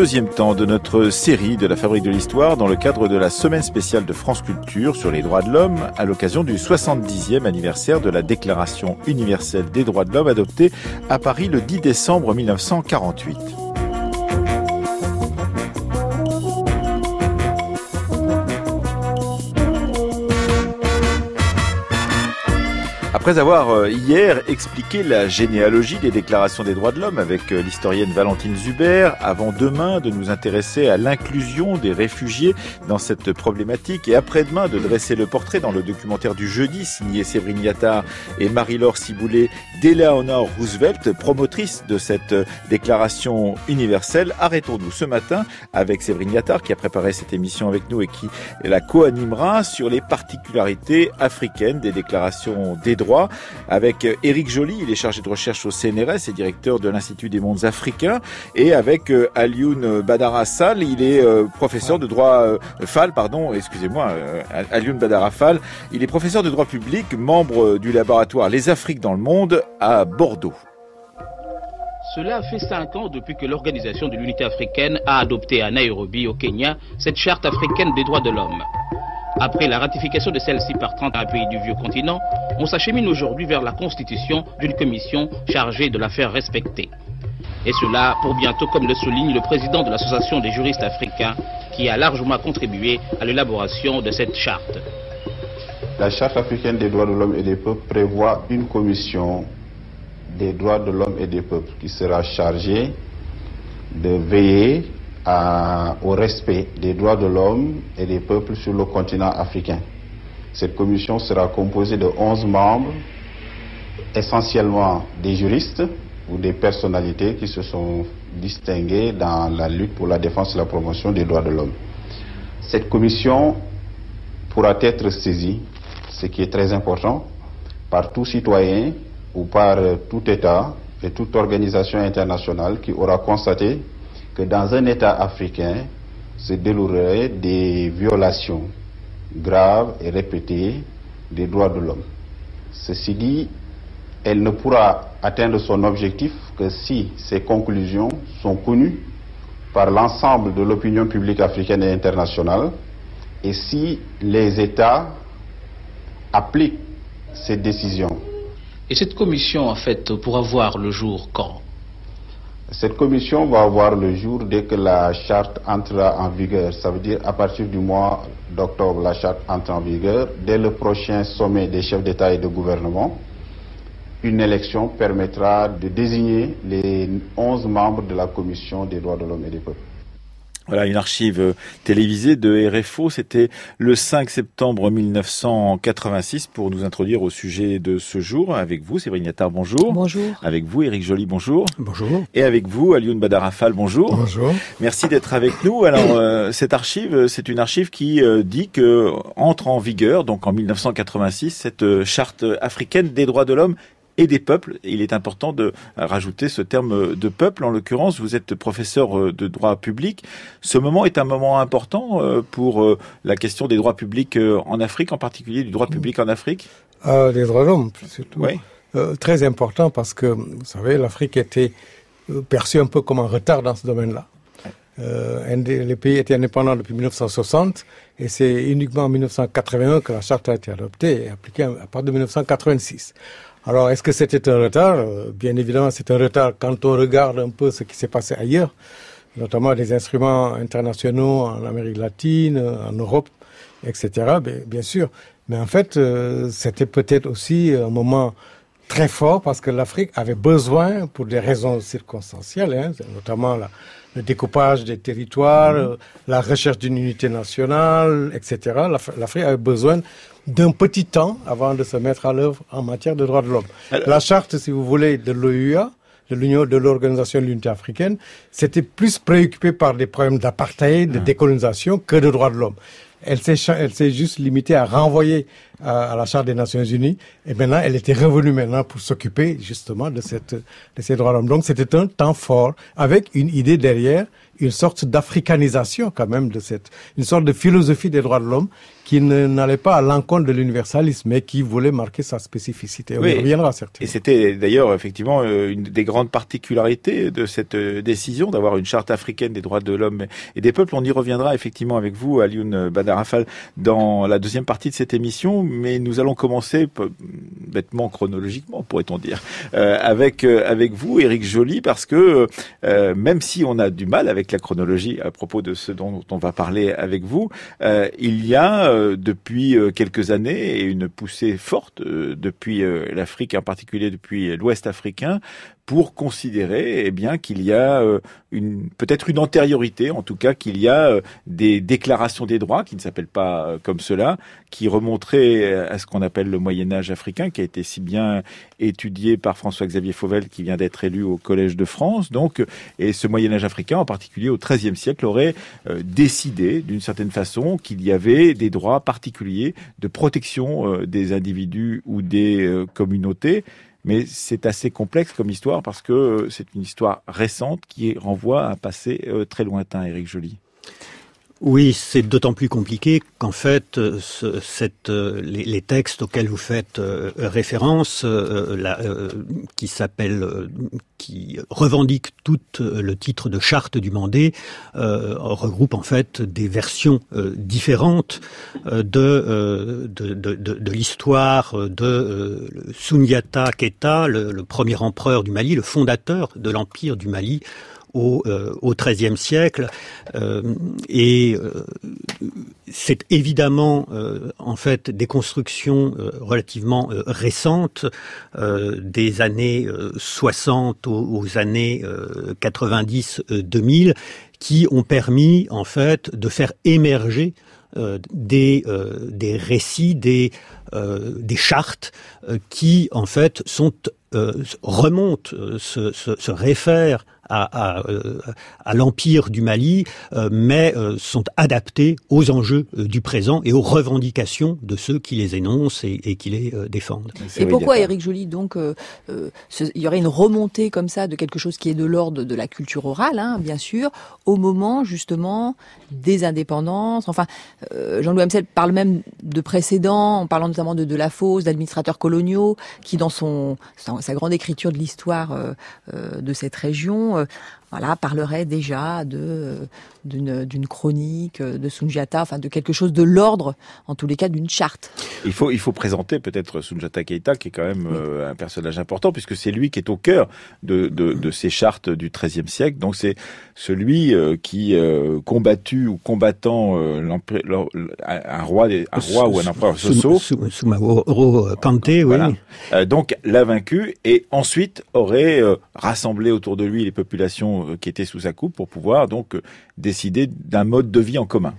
deuxième temps de notre série de la Fabrique de l'Histoire dans le cadre de la semaine spéciale de France Culture sur les droits de l'homme à l'occasion du 70e anniversaire de la Déclaration universelle des droits de l'homme adoptée à Paris le 10 décembre 1948. Après avoir euh, hier expliqué la généalogie des déclarations des droits de l'homme avec euh, l'historienne Valentine Zuber, avant demain de nous intéresser à l'inclusion des réfugiés dans cette problématique et après-demain de dresser le portrait dans le documentaire du jeudi signé Séverine Yattard et Marie-Laure Ciboulet d'Eleanor Roosevelt, promotrice de cette euh, déclaration universelle. Arrêtons-nous ce matin avec Séverine Yattard qui a préparé cette émission avec nous et qui la co-animera sur les particularités africaines des déclarations des droits avec Éric Joly, il est chargé de recherche au CNRS et directeur de l'Institut des mondes africains, et avec euh, Alioun Badara Fall, il est euh, professeur de droit euh, Fall, pardon, excusez-moi, il est professeur de droit public, membre du laboratoire Les Afriques dans le monde à Bordeaux. Cela fait cinq ans depuis que l'Organisation de l'Unité africaine a adopté à Nairobi, au Kenya, cette charte africaine des droits de l'homme. Après la ratification de celle-ci par 31 pays du vieux continent, on s'achemine aujourd'hui vers la constitution d'une commission chargée de la faire respecter. Et cela pour bientôt, comme le souligne le président de l'Association des juristes africains, qui a largement contribué à l'élaboration de cette charte. La charte africaine des droits de l'homme et des peuples prévoit une commission des droits de l'homme et des peuples qui sera chargée de veiller au respect des droits de l'homme et des peuples sur le continent africain. Cette commission sera composée de 11 membres, essentiellement des juristes ou des personnalités qui se sont distinguées dans la lutte pour la défense et la promotion des droits de l'homme. Cette commission pourra être saisie, ce qui est très important, par tout citoyen ou par tout État et toute organisation internationale qui aura constaté que dans un État africain se dérouleraient des violations graves et répétées des droits de l'homme. Ceci dit, elle ne pourra atteindre son objectif que si ces conclusions sont connues par l'ensemble de l'opinion publique africaine et internationale et si les États appliquent ces décisions. Et cette commission, en fait, pourra voir le jour quand? Cette commission va avoir le jour dès que la charte entrera en vigueur. Ça veut dire à partir du mois d'octobre, la charte entre en vigueur. Dès le prochain sommet des chefs d'État et de gouvernement, une élection permettra de désigner les 11 membres de la commission des droits de l'homme et des peuples. Voilà une archive euh, télévisée de RFO. C'était le 5 septembre 1986 pour nous introduire au sujet de ce jour. Avec vous, Séverine Yattard, bonjour. Bonjour. Avec vous, Éric Joly, bonjour. Bonjour. Et avec vous, Alioune Badarafal, bonjour. Bonjour. Merci d'être avec nous. Alors, euh, cette archive, c'est une archive qui euh, dit que entre en vigueur, donc en 1986, cette charte africaine des droits de l'homme et des peuples. Il est important de rajouter ce terme de peuple. En l'occurrence, vous êtes professeur euh, de droit public. Ce moment est un moment important euh, pour euh, la question des droits publics en Afrique, en particulier du droit public en Afrique euh, Les droits de l'homme, surtout. Oui. très important parce que, vous savez, l'Afrique était perçue un peu comme un retard dans ce domaine-là. Euh, les pays étaient indépendants depuis 1960 et c'est uniquement en 1981 que la charte a été adoptée et appliquée à partir de 1986. Alors, est-ce que c'était un retard? Euh, Bien évidemment, c'est un retard quand on regarde un peu ce qui s'est passé ailleurs, notamment des instruments internationaux en Amérique latine, en Europe, etc. Bien, sûr. Mais en fait, euh, c'était peut-être aussi un moment très fort parce que l'Afrique avait besoin, pour des raisons circonstancielles, hein, notamment le découpage des territoires, mm-hmm. la recherche d'une unité nationale, etc. L'Afrique avait besoin d'un petit temps avant de se mettre à l'œuvre en matière de droits de l'homme. La charte, si vous voulez, de l'OUA, de l'Union de l'Organisation de l'Unité africaine, c'était plus préoccupé par des problèmes d'apartheid, de ah. décolonisation que de droits de l'homme. Elle s'est, juste limitée à renvoyer à, la Charte des Nations Unies. Et maintenant, elle était revenue maintenant pour s'occuper justement de, cette, de ces droits de l'homme. Donc, c'était un temps fort avec une idée derrière, une sorte d'africanisation quand même de cette, une sorte de philosophie des droits de l'homme qui n'allait pas à l'encontre de l'universalisme, mais qui voulait marquer sa spécificité. On y reviendra certainement. Et c'était d'ailleurs effectivement euh, une des grandes particularités de cette euh, décision d'avoir une charte africaine des droits de l'homme et des peuples. On y reviendra effectivement avec vous, Alioune Badarafal, dans la deuxième partie de cette émission, mais nous allons commencer bêtement chronologiquement, pourrait-on dire, euh, avec avec vous, Éric Joly, parce que même si on a du mal avec la chronologie à propos de ce dont on va parler avec vous, il y a euh, depuis euh, quelques années une poussée forte euh, depuis l'Afrique, en particulier depuis l'Ouest africain, pour considérer eh bien qu'il y a une peut-être une antériorité, en tout cas qu'il y a des déclarations des droits qui ne s'appellent pas comme cela, qui remonteraient à ce qu'on appelle le Moyen Âge africain, qui a été si bien étudié par François-Xavier Fauvel, qui vient d'être élu au Collège de France. Donc, et ce Moyen Âge africain, en particulier au XIIIe siècle, aurait décidé d'une certaine façon qu'il y avait des droits particulier de protection euh, des individus ou des euh, communautés. Mais c'est assez complexe comme histoire parce que euh, c'est une histoire récente qui renvoie à un passé très lointain, Éric Joly. Oui, c'est d'autant plus compliqué qu'en fait, euh, euh, les, textes auxquels vous faites euh, référence, qui s'appelle, qui revendiquent tout le titre de charte du Mandé, regroupent en fait des versions différentes de l'histoire de Sunyata Keta, le premier empereur du Mali, le fondateur de l'empire du Mali au, euh, XIIIe siècle. Euh, et euh, c'est évidemment en fait des constructions relativement récentes des années 60 aux, années 90-2000 qui ont permis en fait de faire émerger des, des récits, des, des chartes qui en fait sont remontent, se réfèrent à, euh, à, l'empire du Mali, euh, mais euh, sont adaptés aux enjeux du présent et aux revendications de ceux qui les énoncent et, et qui les défendent. Et pourquoi, Éric Joly, donc, il y aurait une remontée comme ça de quelque chose qui est de l'ordre de la culture orale, hein, bien sûr, au moment justement des indépendances? Enfin, Jean-Louis Hamsel parle même de précédents, en parlant notamment de, de la fosse, d'administrateurs coloniaux, qui dans son sa grande écriture de l'histoire de cette région So. Voilà, parlerait déjà de d'une chronique de Sunjata, enfin de quelque chose de l'ordre, en tous les cas d'une charte. Il faut il faut présenter peut-être Sunjata Keita, qui est quand même euh, un personnage important, puisque c'est lui qui est au cœur de, de, de ces chartes du XIIIe siècle. Donc c'est celui euh, qui combattu ou combattant un roi un roi ou un empereur Soso. Soumaworo Kante, oui. donc l'a vaincu et ensuite aurait rassemblé autour de lui les populations euh, qui étaient sous sa coupe pour pouvoir donc euh, décider d'un mode de vie en commun.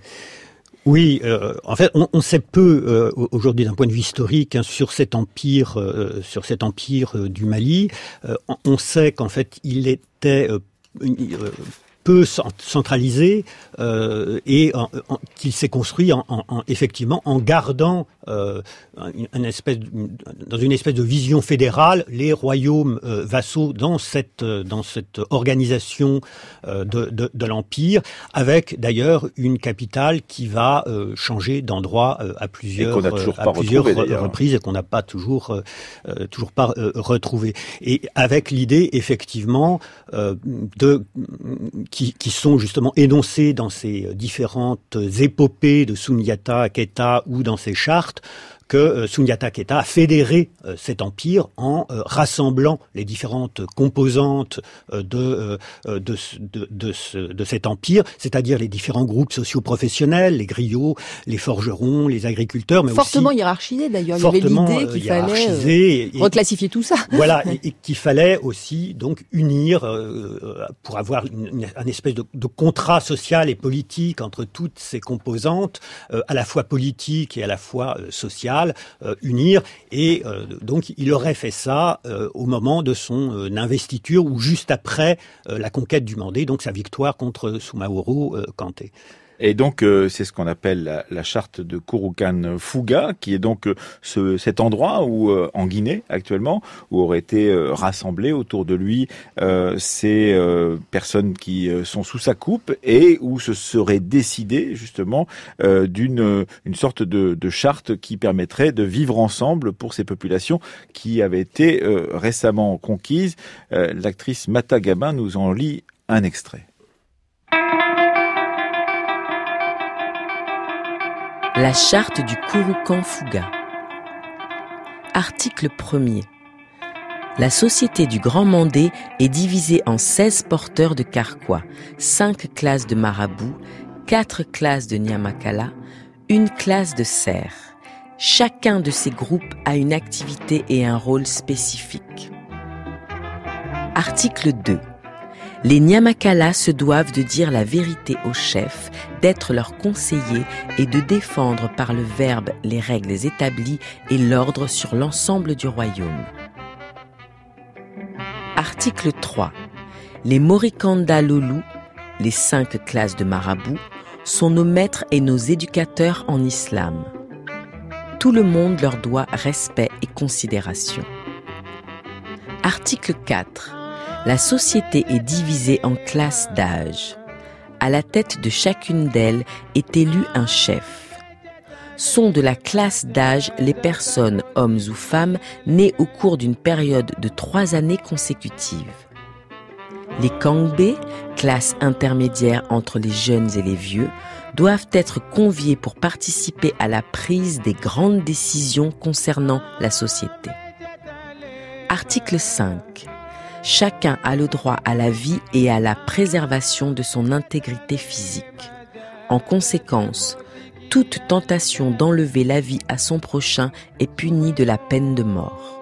Oui, euh, en fait, on, sait peu aujourd'hui d'un point de vue historique hein, sur cet empire, sur cet empire du Mali. on sait qu'en fait, il était peu centralisé euh, et qu'il s'est construit en, en, effectivement en gardant euh, une espèce dans une espèce de vision fédérale les royaumes euh, vassaux dans cette dans cette organisation euh, de, de, de l'empire avec d'ailleurs une capitale qui va euh, changer d'endroit à plusieurs à plusieurs reprises et qu'on n'a pas toujours toujours pas retrouvé et avec l'idée effectivement de qui, sont justement énoncés dans ces différentes épopées de Sunyata, Keta ou dans ces chartes, que euh, Sunyata Keta a fédéré euh, cet empire en euh, rassemblant les différentes composantes de, de, de, de, de cet empire, c'est-à-dire les différents groupes socio-professionnels, les griots, les forgerons, les agriculteurs, mais fortement hiérarchisé d'ailleurs. Il y avait l'idée qu'il fallait reclassifier tout ça. Voilà, et, qu'il fallait aussi donc unir pour avoir une, un espèce de, de, contrat social et politique entre toutes ces composantes, à la fois politiques et à la fois sociales euh, unir. Et euh, donc, il aurait fait ça euh, au moment de son investiture ou juste après la conquête du Mandé, donc sa victoire contre Soumaoro Kanté. Et donc, euh, c'est ce qu'on appelle la, charte de Kurukan Fuga, qui est donc euh, ce, cet endroit où, euh, en Guinée actuellement, où auraient été rassemblés autour de lui ces personnes qui sont sous sa coupe et où se serait décidé justement d'une une sorte de, de, charte qui permettrait de vivre ensemble pour ces populations qui avaient été récemment conquises. L'actrice Mata Gabin nous en lit un extrait. La charte du Kurukan Fuga. Article 1er. La société du Grand Mandé est divisée en 16 porteurs de carquois, 5 classes de marabouts, 4 classes de Nyamakala, une classe de cerfs. Chacun de ces groupes a une activité et un rôle spécifique. Article 2. Les Nyamakala se doivent de dire la vérité aux chefs, d'être leurs conseillers et de défendre par le verbe les règles établies et l'ordre sur l'ensemble du royaume. Article 3. Les Morikanda Lulu, les cinq classes de marabouts, sont nos maîtres et nos éducateurs en islam. Tout le monde leur doit respect et considération. Article 4 la société est divisée en classes d'âge. À la tête de chacune d'elles est élu un chef. Sont de la classe d'âge les personnes, hommes ou femmes, nées au cours d'une période de trois années consécutives. Les Kangbe, classe intermédiaire entre les jeunes et les vieux, doivent être conviés pour participer à la prise des grandes décisions concernant la société. Article 5 chacun a le droit à la vie et à la préservation de son intégrité physique. En conséquence, toute tentation d'enlever la vie à son prochain est punie de la peine de mort.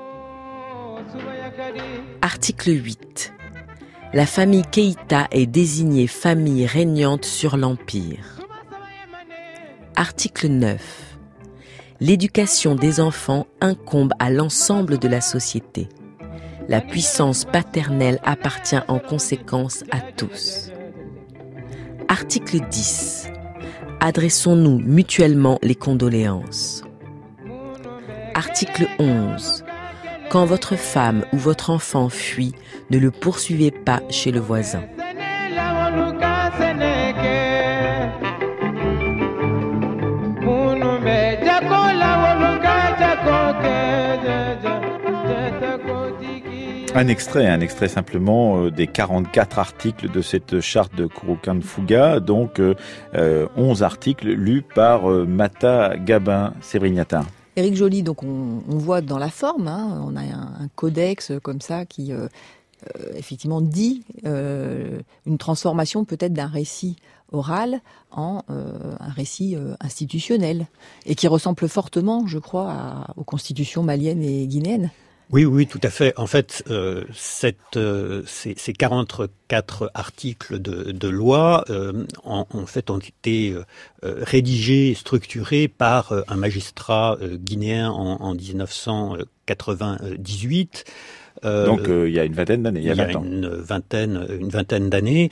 Article 8. La famille Keïta est désignée famille régnante sur l'Empire. Article 9. L'éducation des enfants incombe à l'ensemble de la société. La puissance paternelle appartient en conséquence à tous. Article 10. Adressons-nous mutuellement les condoléances. Article 11. Quand votre femme ou votre enfant fuit, ne le poursuivez pas chez le voisin. Un extrait, un extrait simplement euh, des 44 articles de cette charte de Kurokan Fuga, donc 11 euh, euh, articles lus par Mata Gabin Sébrignata. Éric Joly, donc on, voit dans la forme, hein, on a un, codex comme ça qui effectivement dit une transformation peut-être d'un récit oral en un récit institutionnel et qui ressemble fortement, je crois, aux constitutions maliennes et guinéennes. Oui, oui, tout à fait. En fait, euh, cette, euh, ces, ces, 44 articles de, de loi, euh, en, en, fait, ont été euh, rédigés, structurés par un magistrat guinéen en, en 1998. Donc il y a une vingtaine d'années, il y a, 20 ans. Une vingtaine, une vingtaine d'années.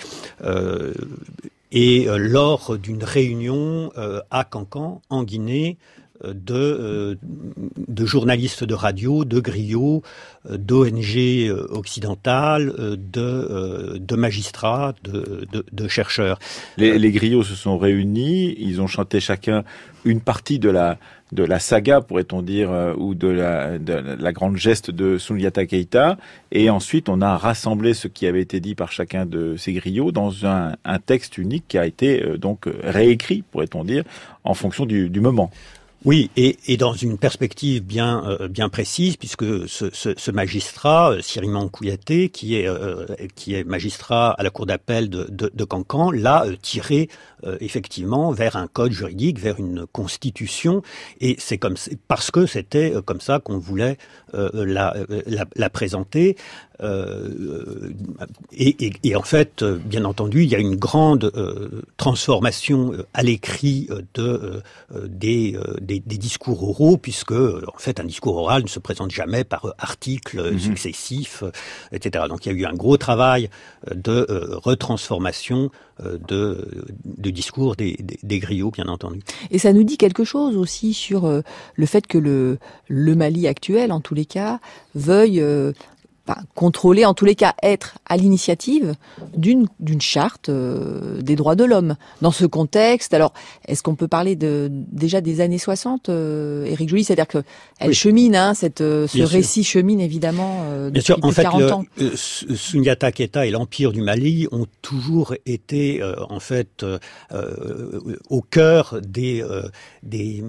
et lors d'une réunion à Cancan, en Guinée, de, euh, de journalistes de radio, de griots, euh, d'ONG euh, occidentales, de, de magistrats, de, de, chercheurs. Les, les griots se sont réunis, ils ont chanté chacun une partie de la de la saga, pourrait-on dire, ou de la, de la grande geste de Sundiata Keita. Et ensuite, on a rassemblé ce qui avait été dit par chacun de ces griots dans un, un texte unique qui a été donc réécrit, pourrait-on dire, en fonction du, du moment. Oui, et, dans une perspective bien euh, bien précise, puisque ce, ce, magistrat, euh, qui est euh, qui est magistrat à la cour d'appel de, de, de, Cancan, l'a tiré effectivement vers un code juridique, vers une constitution, et c'est comme parce que c'était comme ça qu'on voulait la, la, la, présenter. Euh, et, et, en fait, bien entendu, il y a une grande transformation à l'écrit de des, des, des, discours oraux, puisque en fait, un discours oral ne se présente jamais par articles mhm. successifs, etc. Donc, il y a eu un gros travail de retransformation de, de discours des, griots, bien entendu. Et ça nous dit quelque chose aussi sur le fait que le, le Mali actuel, en tous les cas, veuille euh, contrôler, en tous les cas être à l'initiative d'une d'une charte euh, des droits de l'homme. Dans ce contexte, alors est-ce qu'on peut parler de déjà des années 60, euh, Éric Joly, c'est-à-dire que elle chemine, hein, cette euh, ce récit chemine évidemment depuis, Bien sûr, en fait, 40 ans. Sunyata Keta et l'empire du Mali ont toujours été en fait au cœur des des,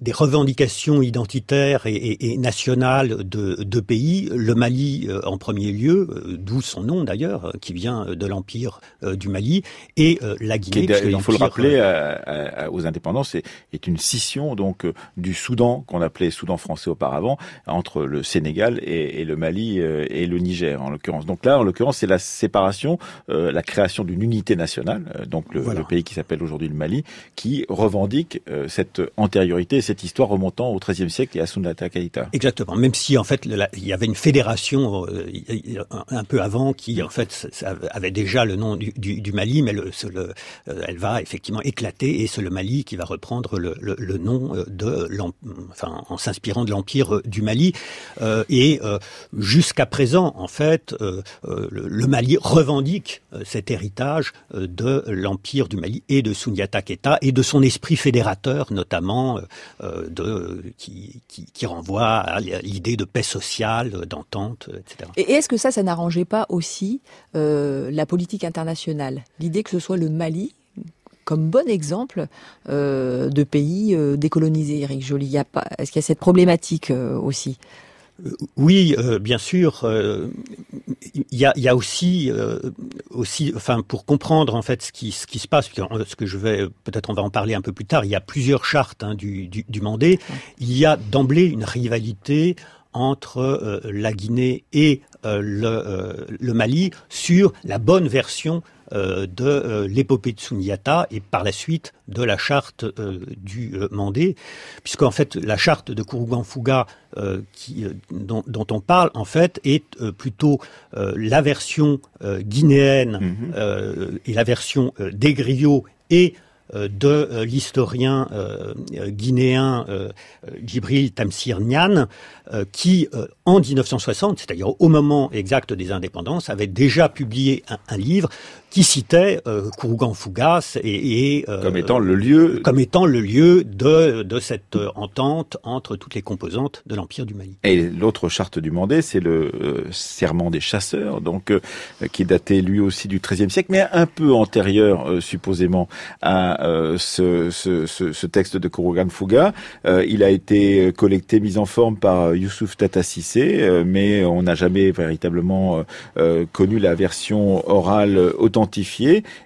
des revendications identitaires et, et, et nationales de, de pays. Le Mali euh, en premier lieu, euh, d'où son nom d'ailleurs, euh, qui vient de l'empire du Mali, et la Guinée. il faut le rappeler aux indépendants, c'est est une scission donc du Soudan qu'on appelait Soudan français auparavant entre le Sénégal et, le Mali et le Niger en l'occurrence. Donc là, en l'occurrence, c'est la séparation, la création d'une unité nationale, donc le, pays qui s'appelle aujourd'hui le Mali, qui revendique cette antériorité, cette histoire remontant au XIIIe siècle et à Sunata Keita. Exactement. Même si en fait il y avait une fédération euh, un peu avant qui en fait avait déjà le nom du, Mali, mais euh, elle va effectivement éclater et c'est le Mali qui va reprendre le, nom euh, de en s'inspirant de l'empire du Mali. Et jusqu'à présent en fait le, Mali revendique cet héritage de l'empire du Mali et de Sunyata Keta et de son esprit fédérateur notamment qui, qui renvoie à l'idée de paix sociale, d'entente et est-ce que ça, ça n'arrangeait pas aussi euh, la politique internationale? L'idée que ce soit le Mali comme bon exemple euh, de pays euh, décolonisés, Eric Joly. Est-ce qu'il y a cette problématique aussi? Oui, bien sûr. Il y, a, aussi, aussi, enfin, pour comprendre en fait ce qui, ce qui se passe, ce que je vais, peut-être on va en parler un peu plus tard. Il y a plusieurs chartes hein, du, du, du Mandé. Il y a d'emblée une rivalité entre euh, la Guinée et euh, le, euh, le, Mali sur la bonne version de l'épopée de Sunyata et par la suite de la charte du Mandé, puisqu'en fait la charte de Kourougan-Fouga dont, dont, on parle en fait est plutôt la version guinéenne mm-hmm. et la version des griots et euh, de euh, l'historien euh, guinéen Djibril Tamsir Niane, qui, en 1960, c'est-à-dire au moment exact des indépendances, avait déjà publié un livre qui citait euh, Kourougan Fougas et, euh, comme étant le lieu comme étant le lieu de de cette euh, entente entre toutes les composantes de l'empire du Mali. Et l'autre charte du Mandé, c'est le euh, serment des chasseurs, donc qui datait lui aussi du XIIIe siècle, mais un peu antérieur supposément à ce, ce, ce, ce, texte de Kourougan Fouga. il a été collecté, mis en forme par Youssouf Tata Sissé, mais on n'a jamais véritablement connu la version orale authentique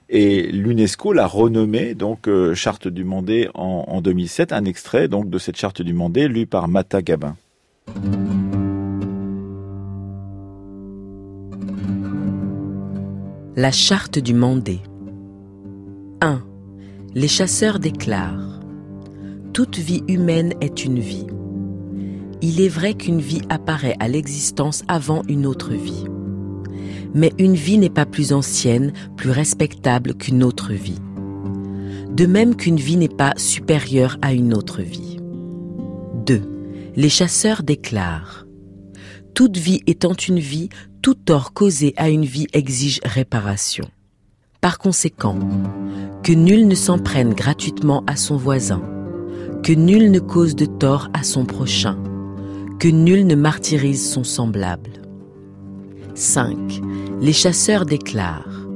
et l'UNESCO l'a renommé donc euh, charte du Mandé en, 2007. Un extrait donc de cette charte du Mandé lu par Mata Gabin. La charte du Mandé 1. Les chasseurs déclarent Toute vie humaine est une vie. Il est vrai qu'une vie apparaît à l'existence avant une autre vie mais une vie n'est pas plus ancienne, plus respectable qu'une autre vie. De même qu'une vie n'est pas supérieure à une autre vie. 2. Les chasseurs déclarent Toute vie étant une vie, tout tort causé à une vie exige réparation. Par conséquent, que nul ne s'en prenne gratuitement à son voisin, que nul ne cause de tort à son prochain, que nul ne martyrise son semblable. 5. Les chasseurs déclarent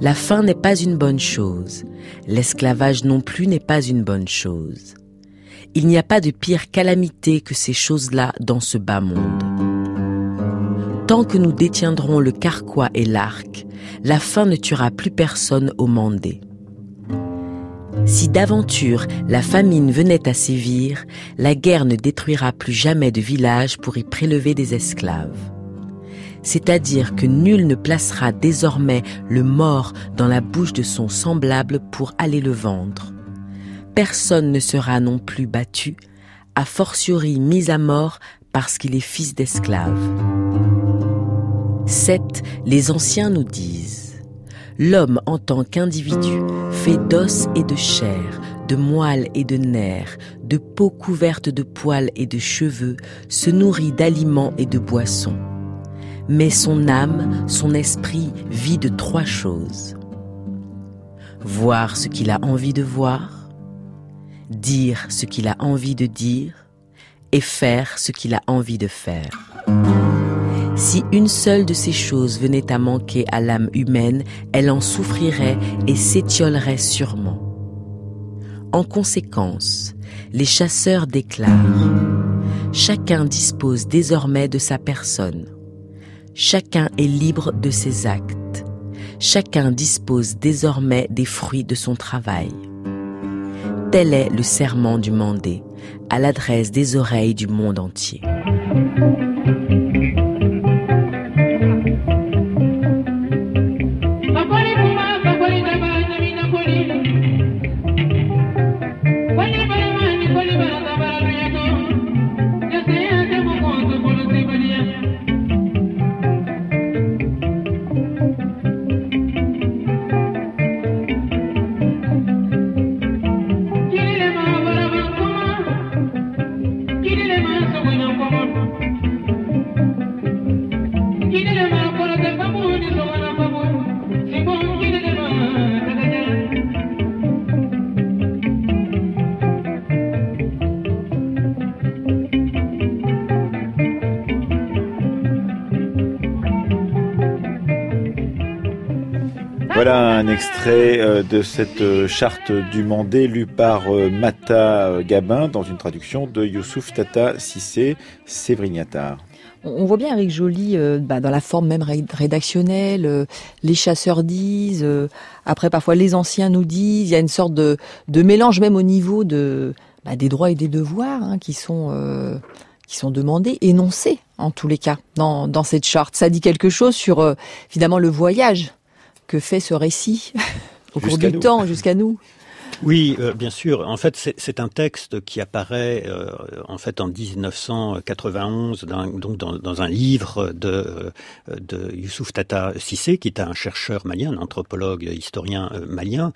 La faim n'est pas une bonne chose, l'esclavage non plus n'est pas une bonne chose. Il n'y a pas de pire calamité que ces choses-là dans ce bas monde. Tant que nous détiendrons le carquois et l'arc, la faim ne tuera plus personne au Mandé. Si d'aventure la famine venait à sévir, la guerre ne détruira plus jamais de village pour y prélever des esclaves c'est-à-dire que nul ne placera désormais le mort dans la bouche de son semblable pour aller le vendre. Personne ne sera non plus battu, a fortiori mis à mort parce qu'il est fils d'esclave. 7. Les anciens nous disent L'homme en tant qu'individu fait d'os et de chair, de moelle et de nerfs, de peau couverte de poils et de cheveux, se nourrit d'aliments et de boissons. Mais son âme, son esprit vit de trois choses. Voir ce qu'il a envie de voir, dire ce qu'il a envie de dire, et faire ce qu'il a envie de faire. Si une seule de ces choses venait à manquer à l'âme humaine, elle en souffrirait et s'étiolerait sûrement. En conséquence, les chasseurs déclarent Chacun dispose désormais de sa personne. Chacun est libre de ses actes. Chacun dispose désormais des fruits de son travail. Tel est le serment du mandé à l'adresse des oreilles du monde entier. Voilà un extrait euh, de cette euh, charte du Mandé lue par euh, Mata Gabin dans une traduction de Youssouf Tata Sissé Sévrignatar. On voit bien Eric Joly bah, dans la forme même rédactionnelle. les chasseurs disent, après parfois les anciens nous disent. Il y a une sorte de, mélange même au niveau de bah, des droits et des devoirs hein, qui sont qui sont demandés, énoncés en tous les cas dans, dans cette charte. Ça dit quelque chose sur finalement le voyage que fait ce récit au cours du temps jusqu'à nous. Oui, euh, bien sûr. En fait, c'est un texte qui apparaît euh, en fait en 1991 dans, donc dans, un livre de, euh, de Youssouf Tata Sissé, qui est un chercheur malien, un anthropologue, historien malien,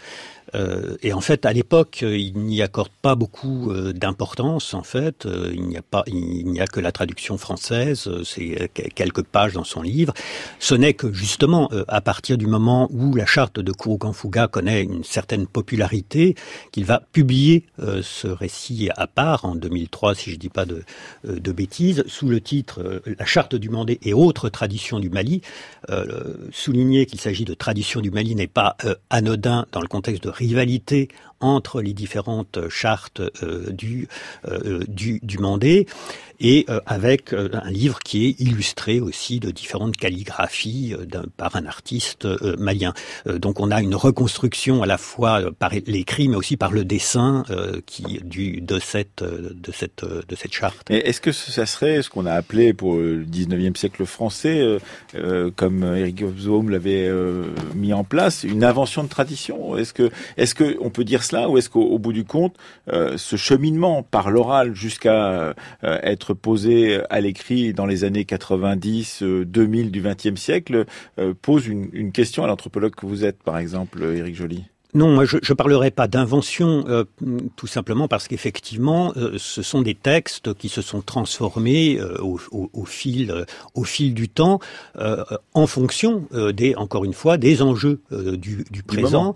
euh, et en fait, à l'époque, il n'y accorde pas beaucoup euh, d'importance. En fait, euh, il n'y a pas, il n'y a que la traduction française. C'est quelques pages dans son livre. Ce n'est que justement à partir du moment où la charte de Kurokanfuga connaît une certaine popularité qu'il va publier ce récit à part en 2003, si je dis pas de, de bêtises, sous le titre La charte du Mandé et autres traditions du Mali. souligner qu'il s'agit de traditions du Mali n'est pas anodin dans le contexte de rivalité entre les différentes chartes euh, du, euh, du, du Mandé et euh, avec un livre qui est illustré aussi de différentes calligraphies par un artiste malien. donc on a une reconstruction à la fois par l'écrit mais aussi par le dessin qui du de cette de cette de cette charte. Est-ce que ça serait ce qu'on a appelé pour le 19e siècle français comme Eric Hobsbawm l'avait mis en place une invention de tradition? Est-ce que est-ce que peut dire ou est-ce qu'au bout du compte, euh, ce cheminement par l'oral jusqu'à euh, être posé à l'écrit dans les années 90, 2000 euh, du XXe siècle pose une question à l'anthropologue que vous êtes, par exemple, Éric Joly? Non, moi je ne parlerai pas d'invention, euh, tout simplement parce qu'effectivement, euh, ce sont des textes qui se sont transformés euh, au, au, au, fil, au fil du temps, en fonction des, encore une fois, des enjeux du, du, présent,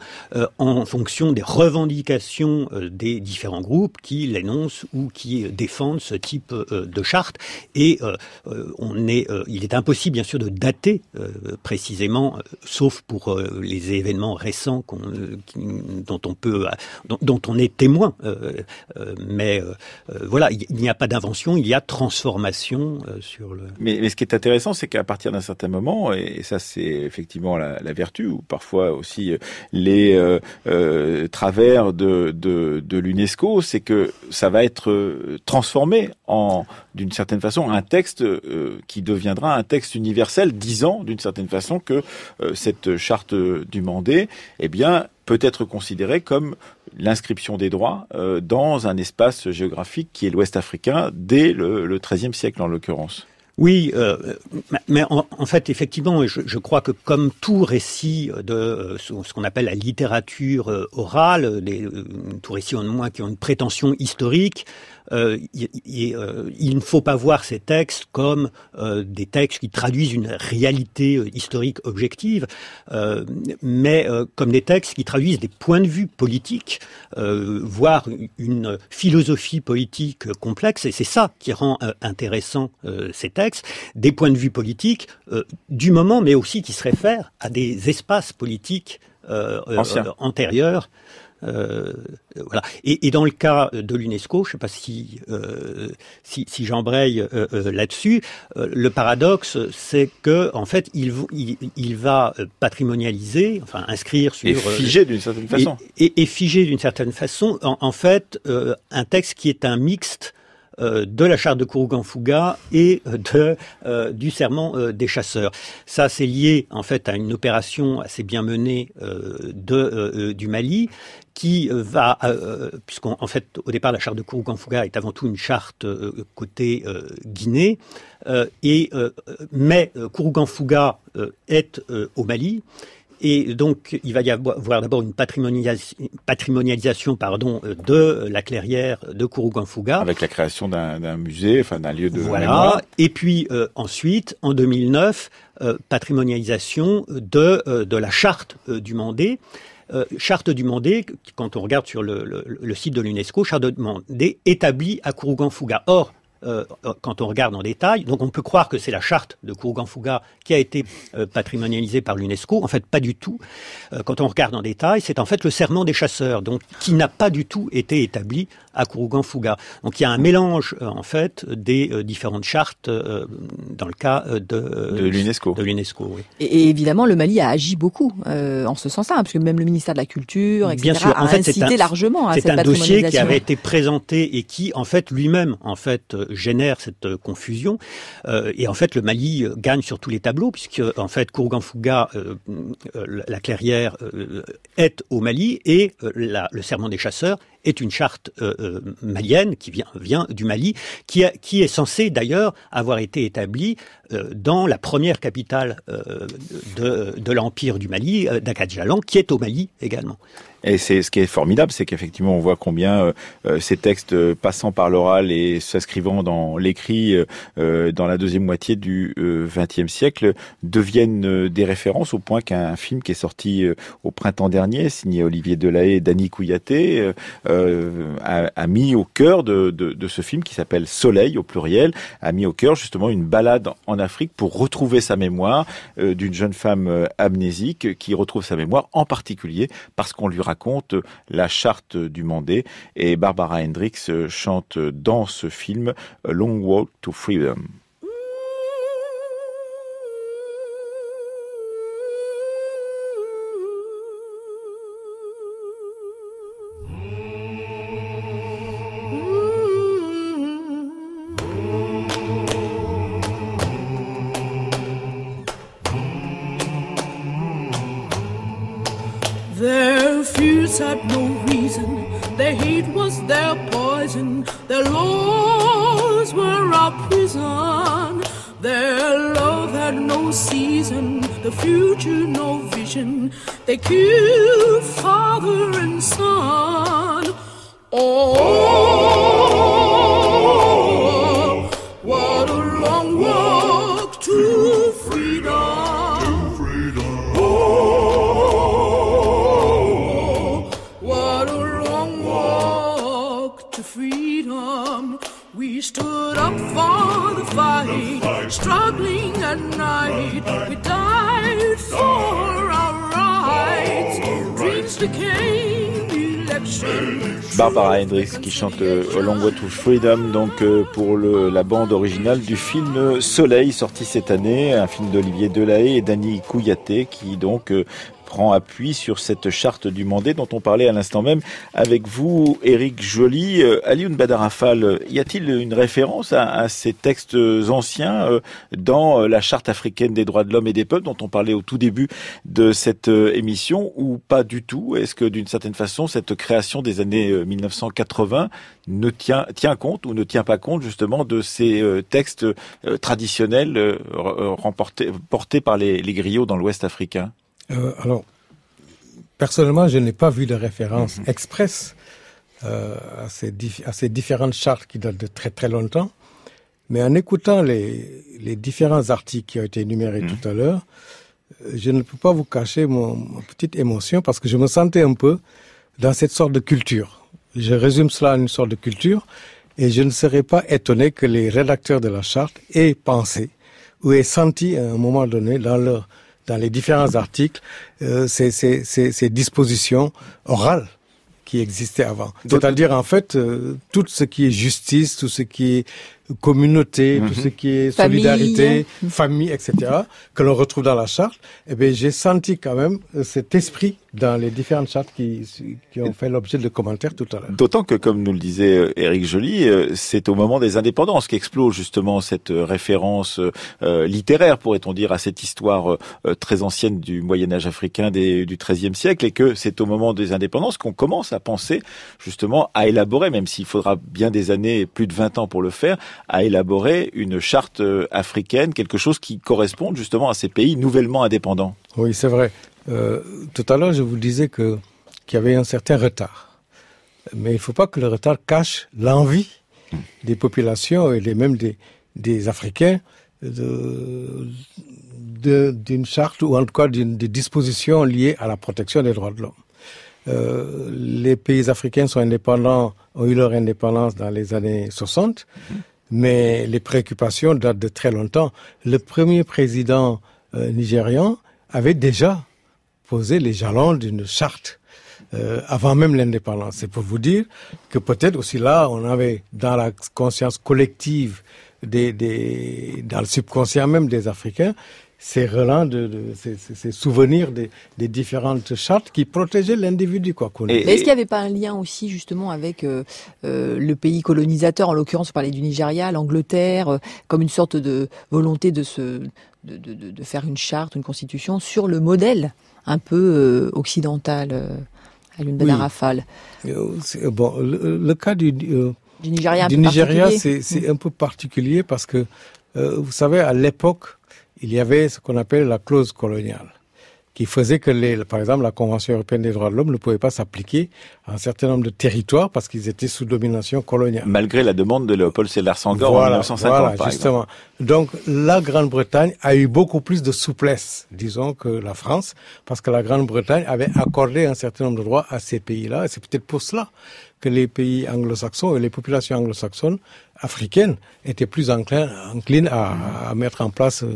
en fonction des revendications des différents groupes qui l'énoncent ou qui défendent ce type de charte. Et on est, il est impossible, bien sûr, de dater précisément, sauf pour les événements récents qu'on dont on peut, dont, on est témoin. mais voilà, il n'y a pas d'invention, il y a transformation sur le. Mais, ce qui est intéressant, c'est qu'à partir d'un certain moment, et ça c'est effectivement la, vertu, ou parfois aussi les travers de, de, l'UNESCO, c'est que ça va être transformé en, d'une certaine façon, un texte qui deviendra un texte universel, disant d'une certaine façon que euh, cette charte du Mandé, eh bien, peut être considérée comme l'inscription des droits euh, dans un espace géographique qui est l'Ouest africain dès le XIIIe siècle en l'occurrence. Oui, euh, mais en, fait, effectivement, je, crois que comme tout récit de ce qu'on appelle la littérature orale, tout récit en moins qui ont une prétention historique, euh, euh, il, ne faut pas voir ces textes comme euh, des textes qui traduisent une réalité historique objective, mais comme des textes qui traduisent des points de vue politiques, voire une philosophie politique complexe. Et c'est ça qui rend intéressant ces textes, des points de vue politiques du moment, mais aussi qui se réfèrent à des espaces politiques antérieurs euh, voilà. Et, et, dans le cas de l'UNESCO, je ne sais pas si euh, si, si j'embraye euh, là-dessus, le paradoxe, c'est que en fait, il, il, il, va patrimonialiser, enfin inscrire sur et figer d'une certaine façon, et, et, figer d'une certaine façon, en, en fait, un texte qui est un mixte de la charte de Kourougan-Fouga et de, euh, du serment euh, des chasseurs. Ça, c'est lié en fait à une opération assez bien menée de, du Mali qui va, puisqu'en fait au départ la charte de Kourougan-Fouga est avant tout une charte côté Guinée, et mais Kourougan-Fouga est au Mali et donc, il va y avoir d'abord une patrimonialisation, pardon, de la clairière de Kourouganfouga. Avec la création d'un musée, enfin d'un lieu de Voilà. Et puis euh, ensuite, en 2009, euh, patrimonialisation de, euh, de la charte du Mandé. Charte du Mandé, quand on regarde sur le, le site de l'UNESCO, charte du Mandé établie à Kourouganfouga. Or, euh, quand on regarde en détail. Donc on peut croire que c'est la charte de Kourougan-Fouga qui a été euh, patrimonialisée par l'UNESCO. En fait, pas du tout. Euh, quand on regarde en détail, c'est en fait le serment des chasseurs, donc qui n'a pas du tout été établi à Kourougan-Fouga. Donc il y a un mélange en fait des différentes chartes dans le cas de, de l'UNESCO. De l'UNESCO, oui. Et, évidemment, le Mali a agi beaucoup en ce sens-là, parce que même le ministère de la Culture, etc., Bien sûr. En a fait, incité largement à cette C'est un dossier qui avait été présenté et qui, en fait, lui-même, en fait, génère cette euh, confusion. Euh, et en fait, le Mali euh, gagne sur tous les tableaux, puisque en fait, Kourougan-Fouga, la clairière, est au Mali et le serment des chasseurs est une charte malienne qui vient, du Mali, qui, est censée d'ailleurs avoir été établie dans la première capitale de, l'empire du Mali, d'Akadjalan, qui est au Mali également. Et c'est ce qui est formidable, c'est qu'effectivement on voit combien euh, euh, ces textes euh, passant par l'oral et s'inscrivant dans l'écrit dans la deuxième moitié du XXe siècle deviennent des références au point qu'un film qui est sorti au printemps dernier, signé Olivier Delahaye et Dany Kouyaté, a, mis au cœur de, ce film qui s'appelle Soleil au pluriel, a mis au cœur justement une balade en Afrique pour retrouver sa mémoire d'une jeune femme amnésique qui retrouve sa mémoire en particulier parce qu'on lui raconte la charte du Mandé et Barbara Hendricks chante dans ce film Long Walk to Freedom. Vision. Barbara Hendricks qui chante euh, A Long Way to Freedom donc euh, pour le, la bande originale du film Soleil sorti cette année, un film d'Olivier Delahaye et d'Annie Kouyaté qui donc euh, prend appui sur cette charte du Mandé dont on parlait à l'instant même avec vous, Éric Joly. Euh, Alioune Badarafal, y a-t-il une référence à, ces textes anciens euh, dans euh, la charte africaine des droits de l'homme et des peuples dont on parlait au tout début de cette émission ou pas du tout? Est-ce que d'une certaine façon cette création des années 1980 ne tient, tient compte ou ne tient pas compte justement de ces textes traditionnels remportés, portés par les, les griots dans l'Ouest africain? Euh, alors, personnellement, je n'ai pas vu de référence mhm. express euh, à, ces à, ces différentes chartes qui datent de très très longtemps. Mais en écoutant les, les différents articles qui ont été énumérés mhm. tout à l'heure, euh, je ne peux pas vous cacher mon, mon, petite émotion parce que je me sentais un peu dans cette sorte de culture. Je résume cela à une sorte de culture et je ne serais pas étonné que les rédacteurs de la charte aient pensé ou aient senti à un moment donné dans leur dans les différents articles euh, ces, ces, ces, ces, dispositions orales qui existaient avant. C'est-à-dire en fait euh, tout ce qui est justice, tout ce qui est communauté, tout ce qui est solidarité, famille, etc., que l'on retrouve dans la charte, eh bien, j'ai senti quand même euh, cet esprit dans les différentes chartes qui, qui ont fait l'objet de commentaires tout à l'heure. D'autant que, comme nous le disait euh, Éric Joly, euh, c'est au moment des indépendances qu'explose justement cette référence littéraire, pourrait-on dire, à cette histoire très ancienne du Moyen Âge africain des, du XIIIe siècle, et que c'est au moment des indépendances qu'on commence à penser justement à élaborer, même s'il faudra bien des années, plus de 20 ans pour le faire, à élaborer une charte euh, africaine, quelque chose qui corresponde justement à ces pays nouvellement indépendants. Oui, c'est vrai. Euh, tout à l'heure, je vous disais que qu'il y avait un certain retard. Mais il ne faut pas que le retard cache l'envie des populations et même des, des Africains d'une charte ou en tout cas d'une des dispositions liées à la protection des droits de l'homme. Euh, les pays africains sont indépendants, ont eu leur indépendance dans les années 60 mais les préoccupations datent de très longtemps. Le premier président euh, nigérian avait déjà posé les jalons d'une charte euh, avant même l'indépendance. C'est pour vous dire que peut-être aussi là, on avait dans la conscience collective, des, dans le subconscient même des Africains, ces relents, de, de ces, ces, souvenirs des, des, différentes chartes qui protégeaient l'individu. Quoi, Mais est-ce qu'il n'y avait pas un lien aussi justement avec euh, euh, le pays colonisateur, en l'occurrence on parlait du Nigeria, l'Angleterre, euh, comme une sorte de volonté de, se, de, de, de, faire une charte, une constitution sur le modèle un peu occidental à l'une de la rafale Bon, le, cas du, du Nigeria, du Nigeria c'est un peu particulier parce que, vous savez, à l'époque, il y avait ce qu'on appelle la clause coloniale, qui faisait que, les, par exemple, la Convention européenne des droits de l'homme ne pouvait pas s'appliquer à un certain nombre de territoires parce qu'ils étaient sous domination coloniale. Malgré la demande de Léopold Sédar Senghor voilà, en 1950, voilà, par justement. Exemple. Donc, la Grande-Bretagne a eu beaucoup plus de souplesse, disons, que la France, parce que la Grande-Bretagne avait accordé un certain nombre de droits à ces pays-là, et c'est peut-être pour cela que les pays anglo-saxons et les populations anglo-saxonnes africaines étaient plus enclines à, à, mettre en place euh,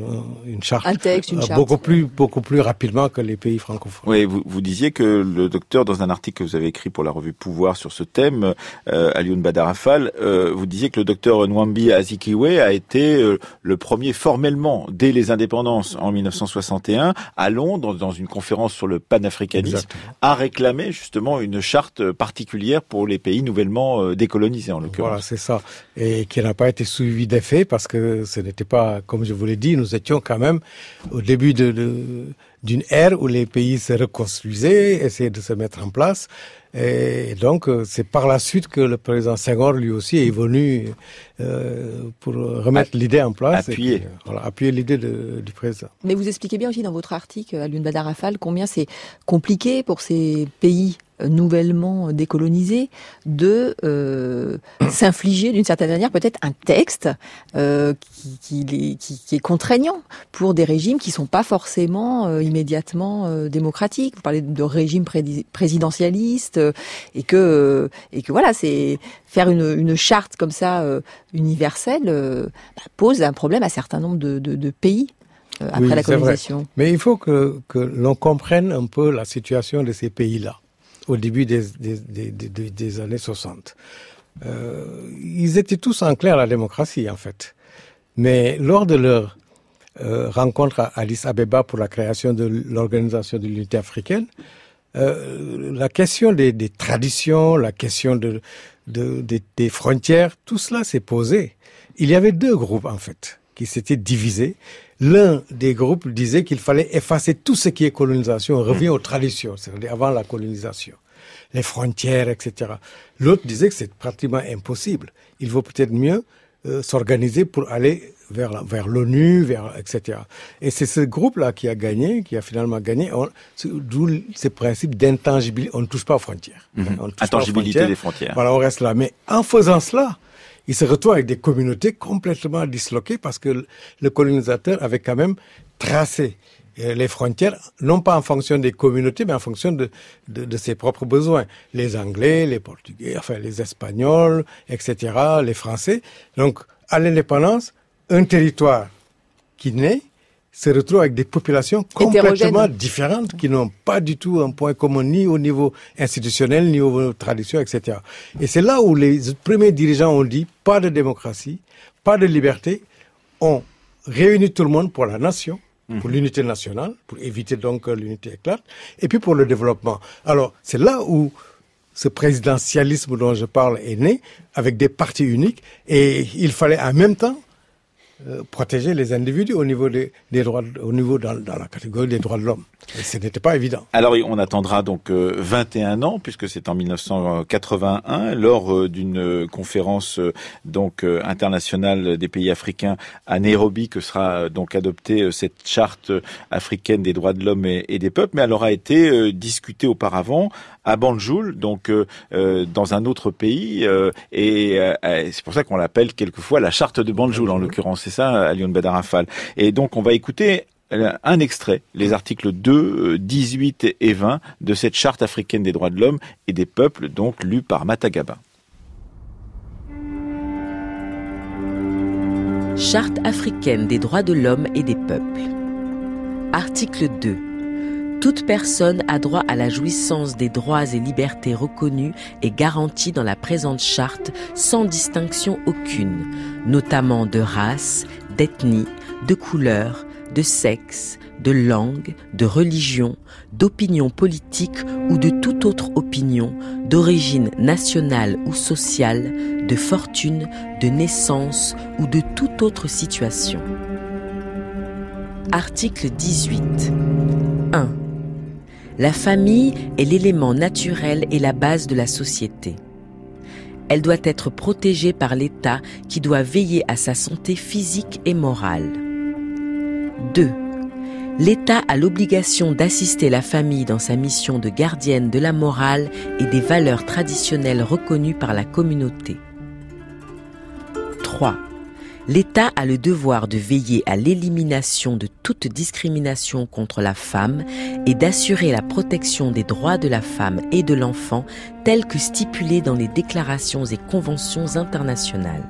une charte, un texte, une euh, charte. beaucoup plus beaucoup plus rapidement que les pays francophones. Oui, vous, vous disiez que le docteur, dans un article que vous avez écrit pour la revue Pouvoir sur ce thème, euh, Alioune Badarafal, euh, vous disiez que le docteur Nwambi Azikiwe a été euh, le premier formellement, dès les indépendances en 1961, à Londres, dans une conférence sur le panafricanisme, Exactement. à réclamer justement une charte particulière pour les pays nouvellement euh, décolonisés en l'occurrence. Voilà, c'est ça. Et qui n'a pas été suivi d'effet parce que ce n'était pas, comme je vous l'ai dit, nous étions quand même au début d'une ère où les pays se reconstruisaient, essayaient de se mettre en place. Et donc, c'est par la suite que le président Senghor, lui aussi, est venu euh, pour remettre l'idée en place. Appuyer. Et, voilà, appuyer l'idée du président. Mais vous expliquez bien aussi dans votre article, à l'une Badarafal, combien c'est compliqué pour ces pays nouvellement décolonisés de euh, s'infliger d'une certaine manière peut-être un texte euh, qui, qui, qui, qui, est contraignant pour des régimes qui sont pas forcément euh, immédiatement euh, démocratiques. Vous parlez de régime présidentialiste euh, et que et que voilà c'est faire une, une, charte comme ça universelle bah, pose un problème à un certain nombre de, de, de pays après oui, la colonisation. Mais il faut que, que l'on comprenne un peu la situation de ces pays-là. au début des, des, des, des années 60. Euh, ils étaient tous en clair la démocratie, en fait. Mais lors de leur euh, rencontre à Addis Abeba pour la création de l'organisation de l'unité africaine, euh, la question des, des, traditions, la question de, de, des frontières, tout cela s'est posé. Il y avait deux groupes, en fait, qui s'étaient divisés. L'un des groupes disait qu'il fallait effacer tout ce qui est colonisation, revenir aux traditions, c'est-à-dire avant la colonisation, les frontières, etc. L'autre disait que c'est pratiquement impossible. Il vaut peut-être mieux euh, s'organiser pour aller vers, vers l'ONU, vers, etc. Et c'est ce groupe-là qui a gagné, qui a finalement gagné, d'où ce principe d'intangibilité. On ne touche pas aux frontières. Mhm. Intangibilité des frontières. Voilà, on reste là. Mais en faisant cela, il se retrouve avec des communautés complètement disloquées parce que le colonisateur avait quand même tracé les frontières, non pas en fonction des communautés, mais en fonction de, de, de, ses propres besoins. Les Anglais, les Portugais, enfin les Espagnols, etc., les Français. Donc, à l'indépendance, un territoire qui naît se retrouve avec des populations complètement différentes qui n'ont pas du tout un point commun ni au niveau institutionnel ni au niveau tradition, etc. Et c'est là où les premiers dirigeants ont dit pas de démocratie, pas de liberté. On réunit tout le monde pour la nation, pour mhm. l'unité nationale, pour éviter donc que l'unité éclate, et puis pour le développement. Alors c'est là où ce présidentialisme dont je parle est né, avec des partis uniques, et il fallait en même temps euh, protéger les individus au niveau des, des droits, au niveau dans, la catégorie des droits de l'homme. Ce n'était pas évident. Alors on attendra donc 21 euh, ans puisque c'est en 1981 lors euh, d'une conférence donc internationale des pays africains à Nairobi que sera donc adoptée cette charte africaine des droits de l'homme et, des peuples. Mais elle aura été discutée auparavant à Banjul, donc dans un autre pays, et c'est pour ça qu'on l'appelle quelquefois la charte de Banjul en l'occurrence c'est ça, Lyon Badarafal. Et donc, on va écouter euh, un extrait, les articles 2, 18 euh, et 20 de cette charte africaine des droits de l'homme et des peuples, donc lue par Matagaba. Charte africaine des droits de l'homme et des peuples. Article 2. Toute personne a droit à la jouissance des droits et libertés reconnus et garantis dans la présente charte sans distinction aucune, notamment de race, d'ethnie, de couleur, de sexe, de langue, de religion, d'opinion politique ou de toute autre opinion, d'origine nationale ou sociale, de fortune, de naissance ou de toute autre situation. Article 18. 1. La famille est l'élément naturel et la base de la société. Elle doit être protégée par l'État qui doit veiller à sa santé physique et morale. 2. L'État a l'obligation d'assister la famille dans sa mission de gardienne de la morale et des valeurs traditionnelles reconnues par la communauté. 3 l'État a le devoir de veiller à l'élimination de toute discrimination contre la femme et d'assurer la protection des droits de la femme et de l'enfant tels que stipulés dans les déclarations et conventions internationales.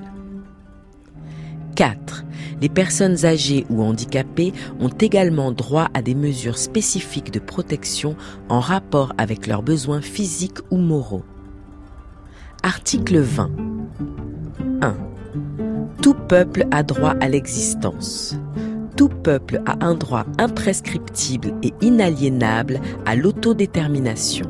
4. Les personnes âgées ou handicapées ont également droit à des mesures spécifiques de protection en rapport avec leurs besoins physiques ou moraux. Article 20. 1. Tout peuple a droit à l'existence. Tout peuple a un droit imprescriptible et inaliénable à l'autodétermination.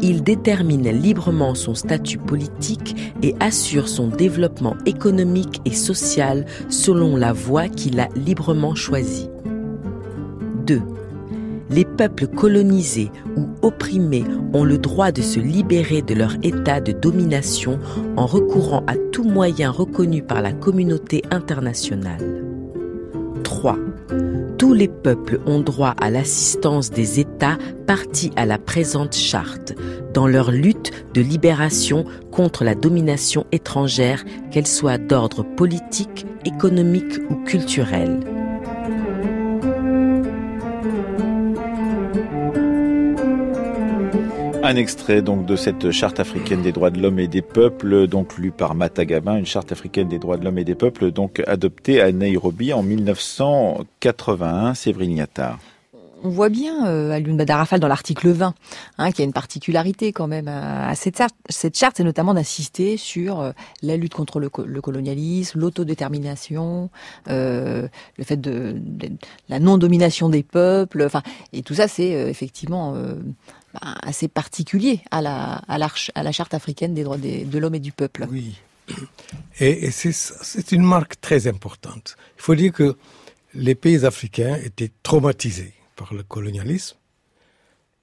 Il détermine librement son statut politique et assure son développement économique et social selon la voie qu'il a librement choisie. 2 les peuples colonisés ou opprimés ont le droit de se libérer de leur état de domination en recourant à tout moyen reconnu par la communauté internationale. 3. Tous les peuples ont droit à l'assistance des États partis à la présente charte dans leur lutte de libération contre la domination étrangère, qu'elle soit d'ordre politique, économique ou culturel. Un extrait donc de cette charte africaine des droits de l'homme et des peuples, donc lue par Matagaba, une charte africaine des droits de l'homme et des peuples, donc adoptée à Nairobi en 1981. Séverine Yattard. on voit bien euh, Alioune Badarafal dans l'article 20, hein, qui a une particularité quand même à, cette charte. C'est notamment d'insister sur euh, la lutte contre le, colonialisme, l'autodétermination, euh, le fait de, la non-domination des peuples. Et tout ça, c'est effectivement bah, assez particulier à la, à, la, à la charte africaine des droits de l'homme et du peuple. Oui. Et, et c'est une marque très importante. Il faut dire que les pays africains étaient traumatisés par le colonialisme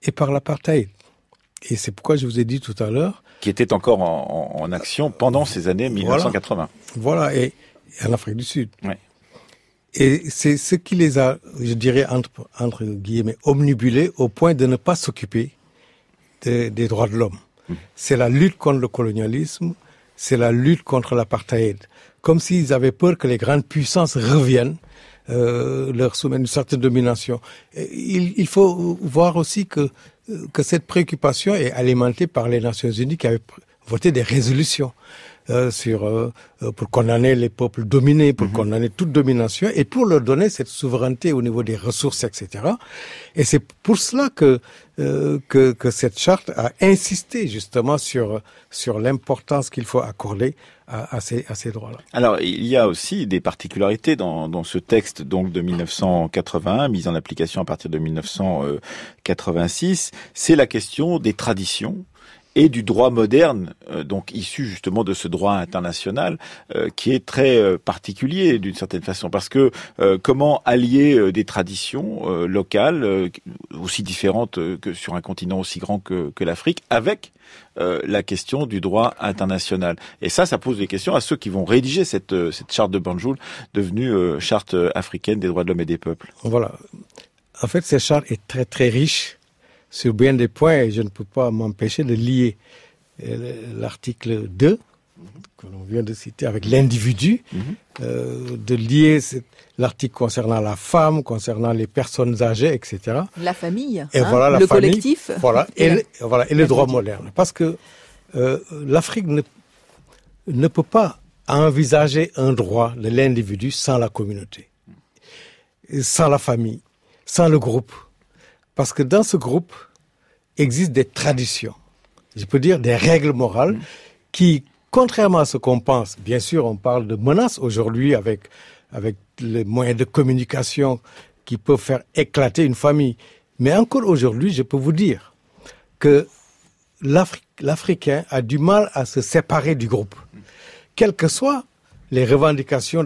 et par l'apartheid. Et c'est pourquoi je vous ai dit tout à l'heure... Qui était encore en, action pendant ces années 1980. Voilà, et, en Afrique du Sud. Et c'est ce qui les a, je dirais, entre, entre guillemets, omnibulés au point de ne pas s'occuper des, droits de l'homme. C'est la lutte contre le colonialisme, c'est la lutte contre l'apartheid. Comme s'ils avaient peur que les grandes puissances reviennent euh, leur soumettre une certaine domination. Il, il, faut voir aussi que, que cette préoccupation est alimentée par les Nations Unies qui avaient voté des résolutions. Euh, sur euh, pour condamner les peuples dominés, pour mhm. condamner toute domination et pour leur donner cette souveraineté au niveau des ressources, etc. Et c'est pour cela que, euh, que, que cette charte a insisté justement sur sur l'importance qu'il faut accorder à, à ces, à ces droits-là. Alors il y a aussi des particularités dans, dans ce texte donc de 1981 mis en application à partir de 1986. C'est la question des traditions et du droit moderne, euh, donc issu justement de ce droit international, euh, qui est très euh, particulier d'une certaine façon, parce que comment allier des traditions locales, aussi différentes que sur un continent aussi grand que, que l'Afrique, avec la question du droit international? Et ça, ça pose des questions à ceux qui vont rédiger cette, cette charte de Banjul, devenue charte africaine des droits de l'homme et des peuples. Voilà. En fait, cette charte est très très riche sur bien des points et je ne peux pas m'empêcher de lier euh, l'article 2 que l'on vient de citer avec l'individu, mhm. euh, de lier l'article concernant la femme, concernant les personnes âgées, etc. La famille, et hein, voilà, la le famille, collectif. Voilà, et, le, voilà, et le droit moderne. Parce que euh, l'Afrique ne, ne peut pas envisager un droit de l'individu sans la communauté, sans la famille, sans le groupe. Parce que dans ce groupe existent des traditions, je peux dire des règles morales qui, contrairement à ce qu'on pense, bien sûr, on parle de menaces aujourd'hui avec, avec les moyens de communication qui peuvent faire éclater une famille. Mais encore aujourd'hui, je peux vous dire que l'Africain a du mal à se séparer du groupe, quelles que soient les revendications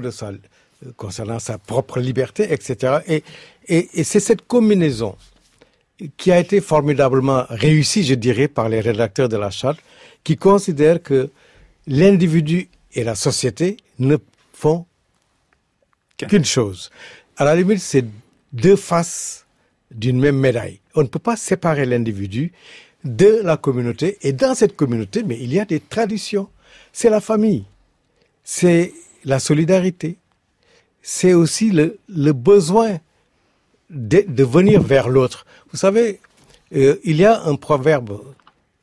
concernant sa propre liberté, etc. Et, et, et c'est cette combinaison qui a été formidablement réussi, je dirais, par les rédacteurs de la charte, qui considèrent que l'individu et la société ne font qu'une chose. À la limite, c'est deux faces d'une même médaille. On ne peut pas séparer l'individu de la communauté. Et dans cette communauté, mais il y a des traditions. C'est la famille. C'est la solidarité. C'est aussi le, le besoin de, de venir vers l'autre. Vous savez, euh, il y a un proverbe,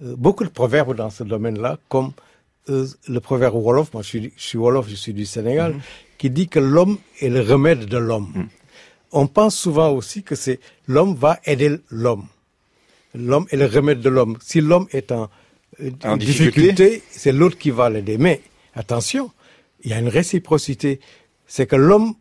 euh, beaucoup de proverbes dans ce domaine-là, comme euh, le proverbe Wolof, moi je suis, je suis Wolof, je suis du Sénégal, -hmm. qui dit que l'homme est le remède de l'homme. Mm. On pense souvent aussi que c'est l'homme va aider l'homme. L'homme est le remède de l'homme. Si l'homme est en, en difficulté, difficulté c'est l'autre qui va l'aider. Mais attention, il y a une réciprocité. C'est que l'homme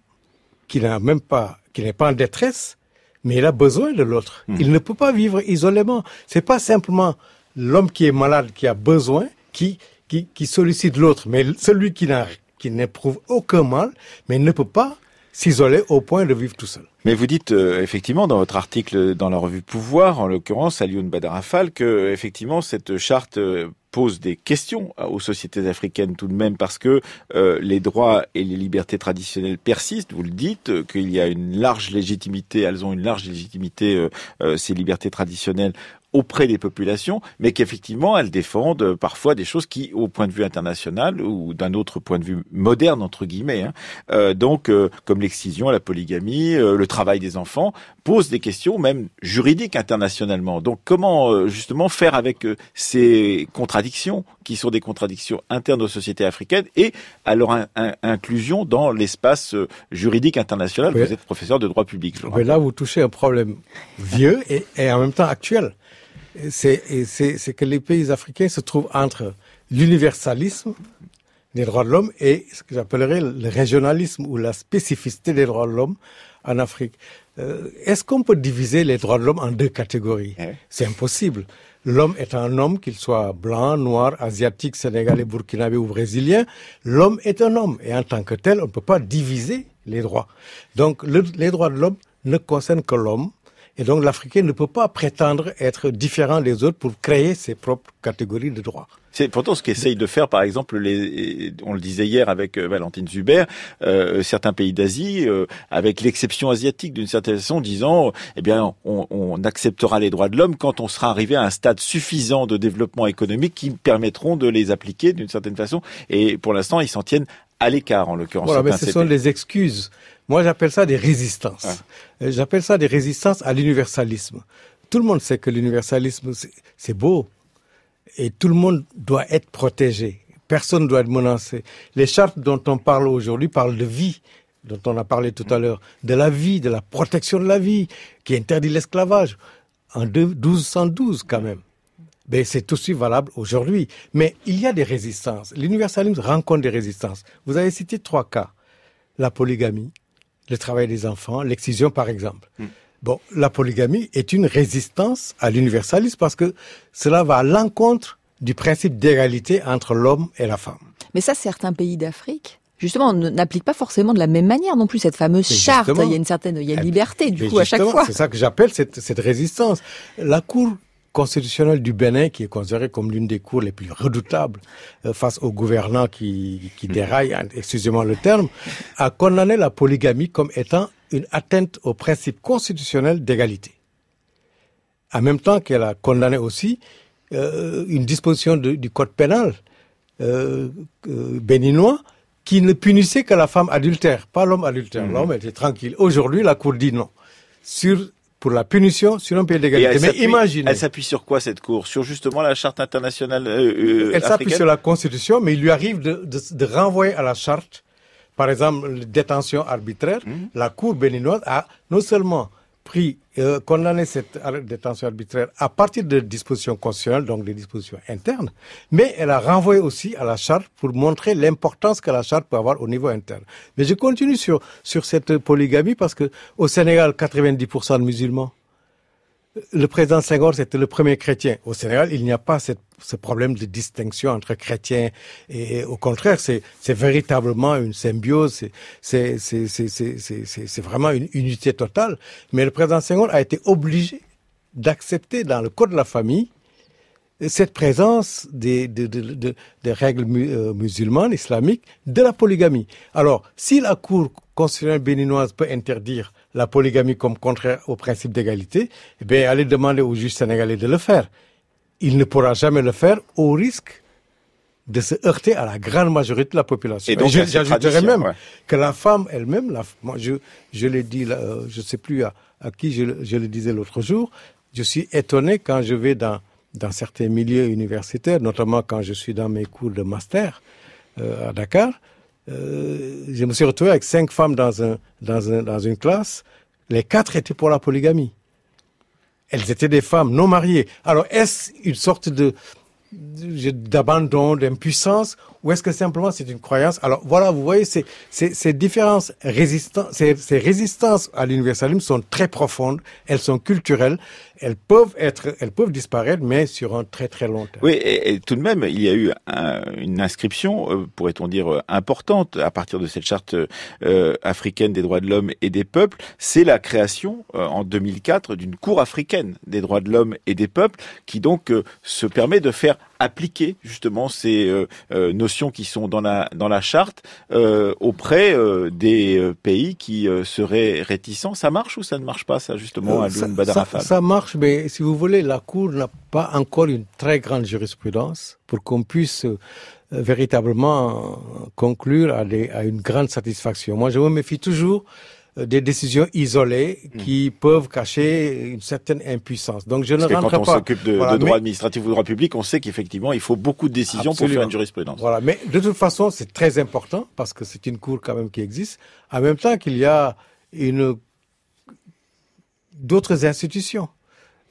qui n'a même pas qui n'est pas en détresse, mais il a besoin de l'autre. Mmh. Il ne peut pas vivre isolément. C'est pas simplement l'homme qui est malade qui a besoin, qui, qui, qui sollicite l'autre, mais celui qui n'a, qui n'éprouve aucun mal, mais il ne peut pas s'isoler au point de vivre tout seul. Mais vous dites euh, effectivement dans votre article dans la revue Pouvoir, en l'occurrence à Lyon Badarafal, que effectivement cette charte euh, pose des questions aux sociétés africaines tout de même parce que euh, les droits et les libertés traditionnelles persistent. Vous le dites euh, qu'il y a une large légitimité, elles ont une large légitimité euh, ces libertés traditionnelles auprès des populations, mais qu'effectivement elles défendent parfois des choses qui, au point de vue international ou d'un autre point de vue moderne entre guillemets, hein, donc comme l'excision, la polygamie, le travail des enfants, pose des questions même juridiques internationalement. Donc comment euh, justement faire avec euh, ces contradictions qui sont des contradictions internes aux sociétés africaines et à leur inclusion dans l'espace euh, juridique international? Vous êtes professeur de droit public. Je Mais là, vous touchez un problème vieux et, et en même temps actuel. C'est que les pays africains se trouvent entre l'universalisme des droits de l'homme et ce que j'appellerais le régionalisme ou la spécificité des droits de l'homme en Afrique. Euh, Est-ce qu'on peut diviser les droits de l'homme en deux catégories eh C'est impossible. L'homme est un homme, qu'il soit blanc, noir, asiatique, sénégalais, burkinabé ou brésilien. L'homme est un homme et en tant que tel, on ne peut pas diviser les droits. Donc le, les droits de l'homme ne concernent que l'homme et donc l'Africain ne peut pas prétendre être différent des autres pour créer ses propres catégories de droits. C'est pourtant ce qu'essayent de faire, par exemple, les, on le disait hier avec euh, Valentine Zuber, euh, certains pays d'Asie, euh, avec l'exception asiatique d'une certaine façon, disant, eh bien, on, on acceptera les droits de l'homme quand on sera arrivé à un stade suffisant de développement économique qui permettront de les appliquer d'une certaine façon. Et pour l'instant, ils s'en tiennent à l'écart, en l'occurrence. Voilà, mais ce sont des excuses. Moi, j'appelle ça des résistances. J'appelle ça des résistances à l'universalisme. Tout le monde sait que l'universalisme, c'est beau, et tout le monde doit être protégé. Personne ne doit être menacé. Les chartes dont on parle aujourd'hui parlent de vie, dont on a parlé tout à l'heure, de la vie, de la protection de la vie, qui interdit l'esclavage. En 1212 quand même. Mais c'est aussi valable aujourd'hui. Mais il y a des résistances. L'universalisme rencontre des résistances. Vous avez cité trois cas. La polygamie, le travail des enfants, l'excision par exemple. Bon, la polygamie est une résistance à l'universalisme parce que cela va à l'encontre du principe d'égalité entre l'homme et la femme. Mais ça, certains pays d'Afrique justement, n'appliquent pas forcément de la même manière non plus cette fameuse charte. Il y a une certaine, il y a une eh liberté du coup à chaque fois. C'est ça que j'appelle cette, cette résistance. La Cour constitutionnelle du Bénin, qui est considérée comme l'une des cours les plus redoutables euh, face aux gouvernants qui, qui déraillent, excusez-moi le terme, a condamné la polygamie comme étant une atteinte au principe constitutionnel d'égalité. En même temps qu'elle a condamné aussi euh, une disposition du code pénal euh, béninois qui ne punissait que la femme adultère, pas l'homme adultère. Mmh. L'homme était tranquille. Aujourd'hui, la Cour dit non. Sur pour la punition sur un pays d'égalité. Mais imaginez. Elle s'appuie sur quoi cette Cour? Sur justement la charte internationale euh, Elle s'appuie sur la Constitution, mais il lui arrive de, de, de renvoyer à la charte par exemple, détention arbitraire, mhm. la Cour béninoise a non seulement pris, euh, condamné cette détention arbitraire à partir de dispositions constitutionnelles, donc des dispositions internes, mais elle a renvoyé aussi à la charte pour montrer l'importance que la charte peut avoir au niveau interne. Mais je continue sur, sur cette polygamie parce que au Sénégal, 90% de musulmans le président Senghor, c'était le premier chrétien. Au Sénégal, il n'y a pas ce problème de distinction entre chrétiens et, au contraire, c'est véritablement une symbiose, c'est vraiment une unité totale. Mais le président Senghor a été obligé d'accepter dans le code de la famille cette présence des, des, des, des règles euh, musulmanes, islamiques, de la polygamie. Alors, si la Cour constitutionnelle béninoise peut interdire la polygamie comme contraire au principe d'égalité, eh bien, allez demander au juge sénégalais de le faire. Il ne pourra jamais le faire au risque de se heurter à la grande majorité de la population. Et donc, j'ajouterais même que la femme elle-même, la, moi, je, je l'ai dit, euh, je sais plus à, à qui je, je, le disais l'autre jour, je suis étonné quand je vais dans, dans certains milieux universitaires, notamment quand je suis dans mes cours de master euh, à Dakar, euh, je me suis retrouvé avec cinq femmes dans, un, dans, un, dans une classe. Les quatre étaient pour la polygamie. Elles étaient des femmes non mariées. Alors, est-ce une sorte de d'abandon, d'impuissance, ou est-ce que simplement c'est une croyance? Alors voilà, vous voyez, ces, ces, ces différences résistantes, ces, ces résistances à l'universalisme sont très profondes, elles sont culturelles, elles peuvent être, elles peuvent disparaître, mais sur un très très long terme. Oui, et, tout de même, il y a eu une inscription, euh, pourrait-on dire euh, importante, à partir de cette charte euh, africaine des droits de l'homme et des peuples. C'est la création en 2004 d'une cour africaine des droits de l'homme et des peuples, qui donc se permet de faire appliquer justement ces notions qui sont dans la dans la charte auprès des pays qui seraient réticents. Ça marche ou ça ne marche pas, ça justement, à ça, ça, ça marche mais si vous voulez, la Cour n'a pas encore une très grande jurisprudence pour qu'on puisse euh, véritablement conclure à, à, une grande satisfaction. Moi, je me méfie toujours euh, des décisions isolées hmm. qui peuvent cacher une certaine impuissance. Donc je ne rentre quand on s'occupe de, droit administratif ou de droit public, on sait qu'effectivement il faut beaucoup de décisions pour faire une jurisprudence. Voilà, mais de toute façon c'est très important parce que c'est une cour quand même qui existe. En même temps qu'il y a une d'autres institutions.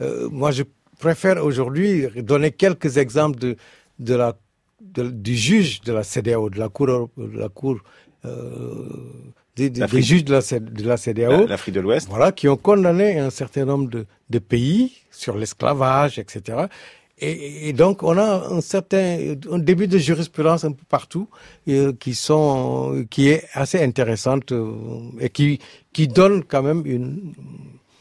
Euh, moi je préfère aujourd'hui donner quelques exemples de de la du juge de la CDAO, de la cour de la cour euh, des, des, juges de la, de la CDAO, l'Afrique de l'Ouest, voilà, qui ont condamné un certain nombre de, de pays sur l'esclavage, etc. Et, et, donc on a un certain un début de jurisprudence un peu partout euh, qui sont qui est assez intéressante euh, et qui qui donne quand même une,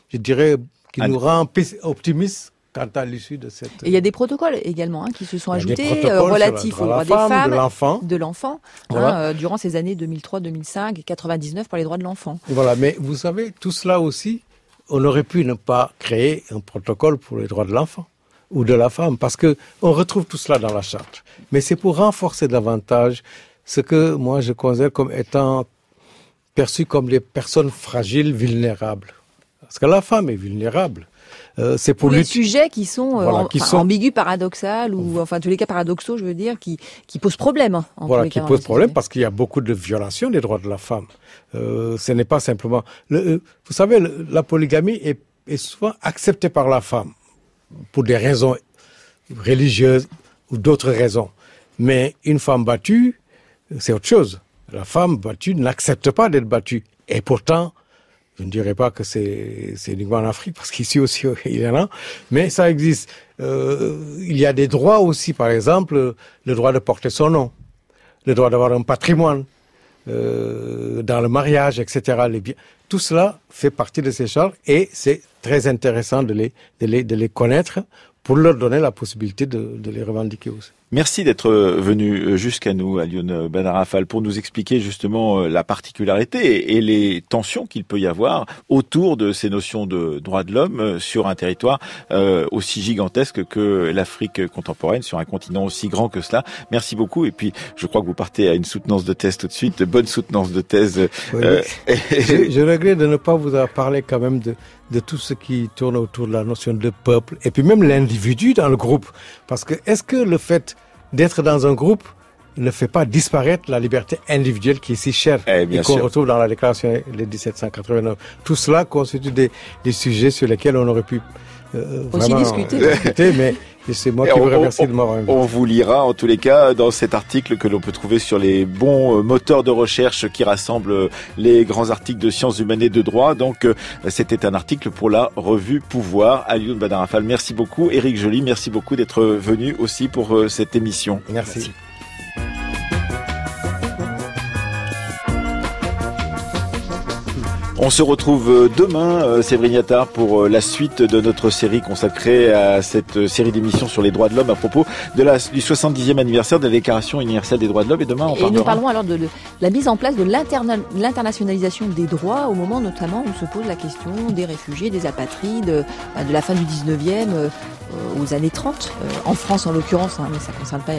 je dirais, qui nous rend optimistes quant à l'issue de cette. Et il y a des protocoles également hein, qui se sont ajoutés euh, relatifs aux droits des femmes, de l'enfant, hein, euh, durant ces années 2003, 2005 et 99 pour les droits de l'enfant. Voilà, mais vous savez, tout cela aussi, on aurait pu ne pas créer un protocole pour les droits de l'enfant ou de la femme, parce que on retrouve tout cela dans la charte. Mais c'est pour renforcer davantage ce que moi je considère comme étant perçu comme les personnes fragiles, vulnérables. Parce que la femme est vulnérable. Euh, c'est pour, les sujets qui sont, euh, qui sont... ambigus, paradoxal ou enfin tous les cas paradoxaux, je veux dire, qui qui posent problème. Hein, voilà, qui posent problème parce qu'il y a beaucoup de violations des droits de la femme. Euh, ce n'est pas simplement. Le, euh, vous savez, la polygamie est, est souvent acceptée par la femme pour des raisons religieuses ou d'autres raisons. Mais une femme battue, c'est autre chose. La femme battue n'accepte pas d'être battue. Et pourtant, je ne dirais pas que c'est uniquement en Afrique, parce qu'ici aussi il y en a, mais ça existe. Euh, il y a des droits aussi, par exemple, le droit de porter son nom, le droit d'avoir un patrimoine, euh, dans le mariage, etc. Tout cela fait partie de ces charges et c'est très intéressant de les, connaître pour leur donner la possibilité de les revendiquer aussi. Merci d'être venu jusqu'à nous, à Lyon Benarafal, pour nous expliquer justement euh, la particularité et les tensions qu'il peut y avoir autour de ces notions de droits de l'homme euh, sur un territoire euh, aussi gigantesque que l'Afrique contemporaine, sur un continent aussi grand que cela. Merci beaucoup. Et puis, je crois que vous partez à une soutenance de thèse tout de suite, de bonne soutenance de thèse. je, je regrette de ne pas vous avoir parlé quand même de, de tout ce qui tourne autour de la notion de peuple et puis même l'individu dans le groupe. Parce que est-ce que le fait d'être dans un groupe ne fait pas disparaître la liberté individuelle qui est si chère eh, et qu'on retrouve dans la déclaration de 1789. Tout cela constitue des, des sujets sur lesquels on aurait pu euh, Aussi discuter. mais c'est moi qui vous remercie de m'avoir On vous lira en tous les cas dans cet article que l'on peut trouver sur les bons euh, moteurs de recherche qui rassemblent euh, les grands articles de sciences humaines et de droit. Donc c'était un article pour la revue Pouvoir. Alioune Badarafal, merci beaucoup. Éric Joly, merci beaucoup d'être venu aussi pour cette émission. merci. On se retrouve euh, demain, euh, Séverine Yattard, pour euh, la suite de notre série consacrée à cette série d'émissions sur les droits de l'homme à propos de la, du 70e anniversaire de la Déclaration universelle des droits de l'homme. Et demain, on Et nous parlerons alors de, la mise en place de l'internationalisation des droits au moment notamment où se pose la question des réfugiés, des apatrides, de la fin du 19e aux années 30, en France en l'occurrence, hein, mais ça ne concerne pas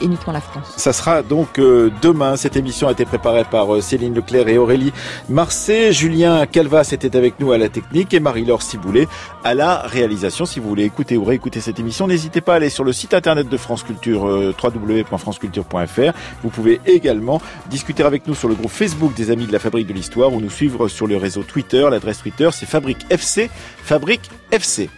uniquement la France. Ça sera donc euh, demain. Cette émission a été préparée par euh, Céline Leclerc et Aurélie Marseille. Julien Calvas était avec nous à la technique et Marie-Laure Ciboulet à la réalisation. Si vous voulez écouter ou réécouter cette émission, n'hésitez pas à aller sur le site internet de France Culture, euh, www.franceculture.fr. Vous pouvez également discuter avec nous sur le groupe Facebook des Amis de la Fabrique de l'Histoire ou nous suivre sur le réseau Twitter. L'adresse Twitter, c'est Fabrique FC. Fabrique FC.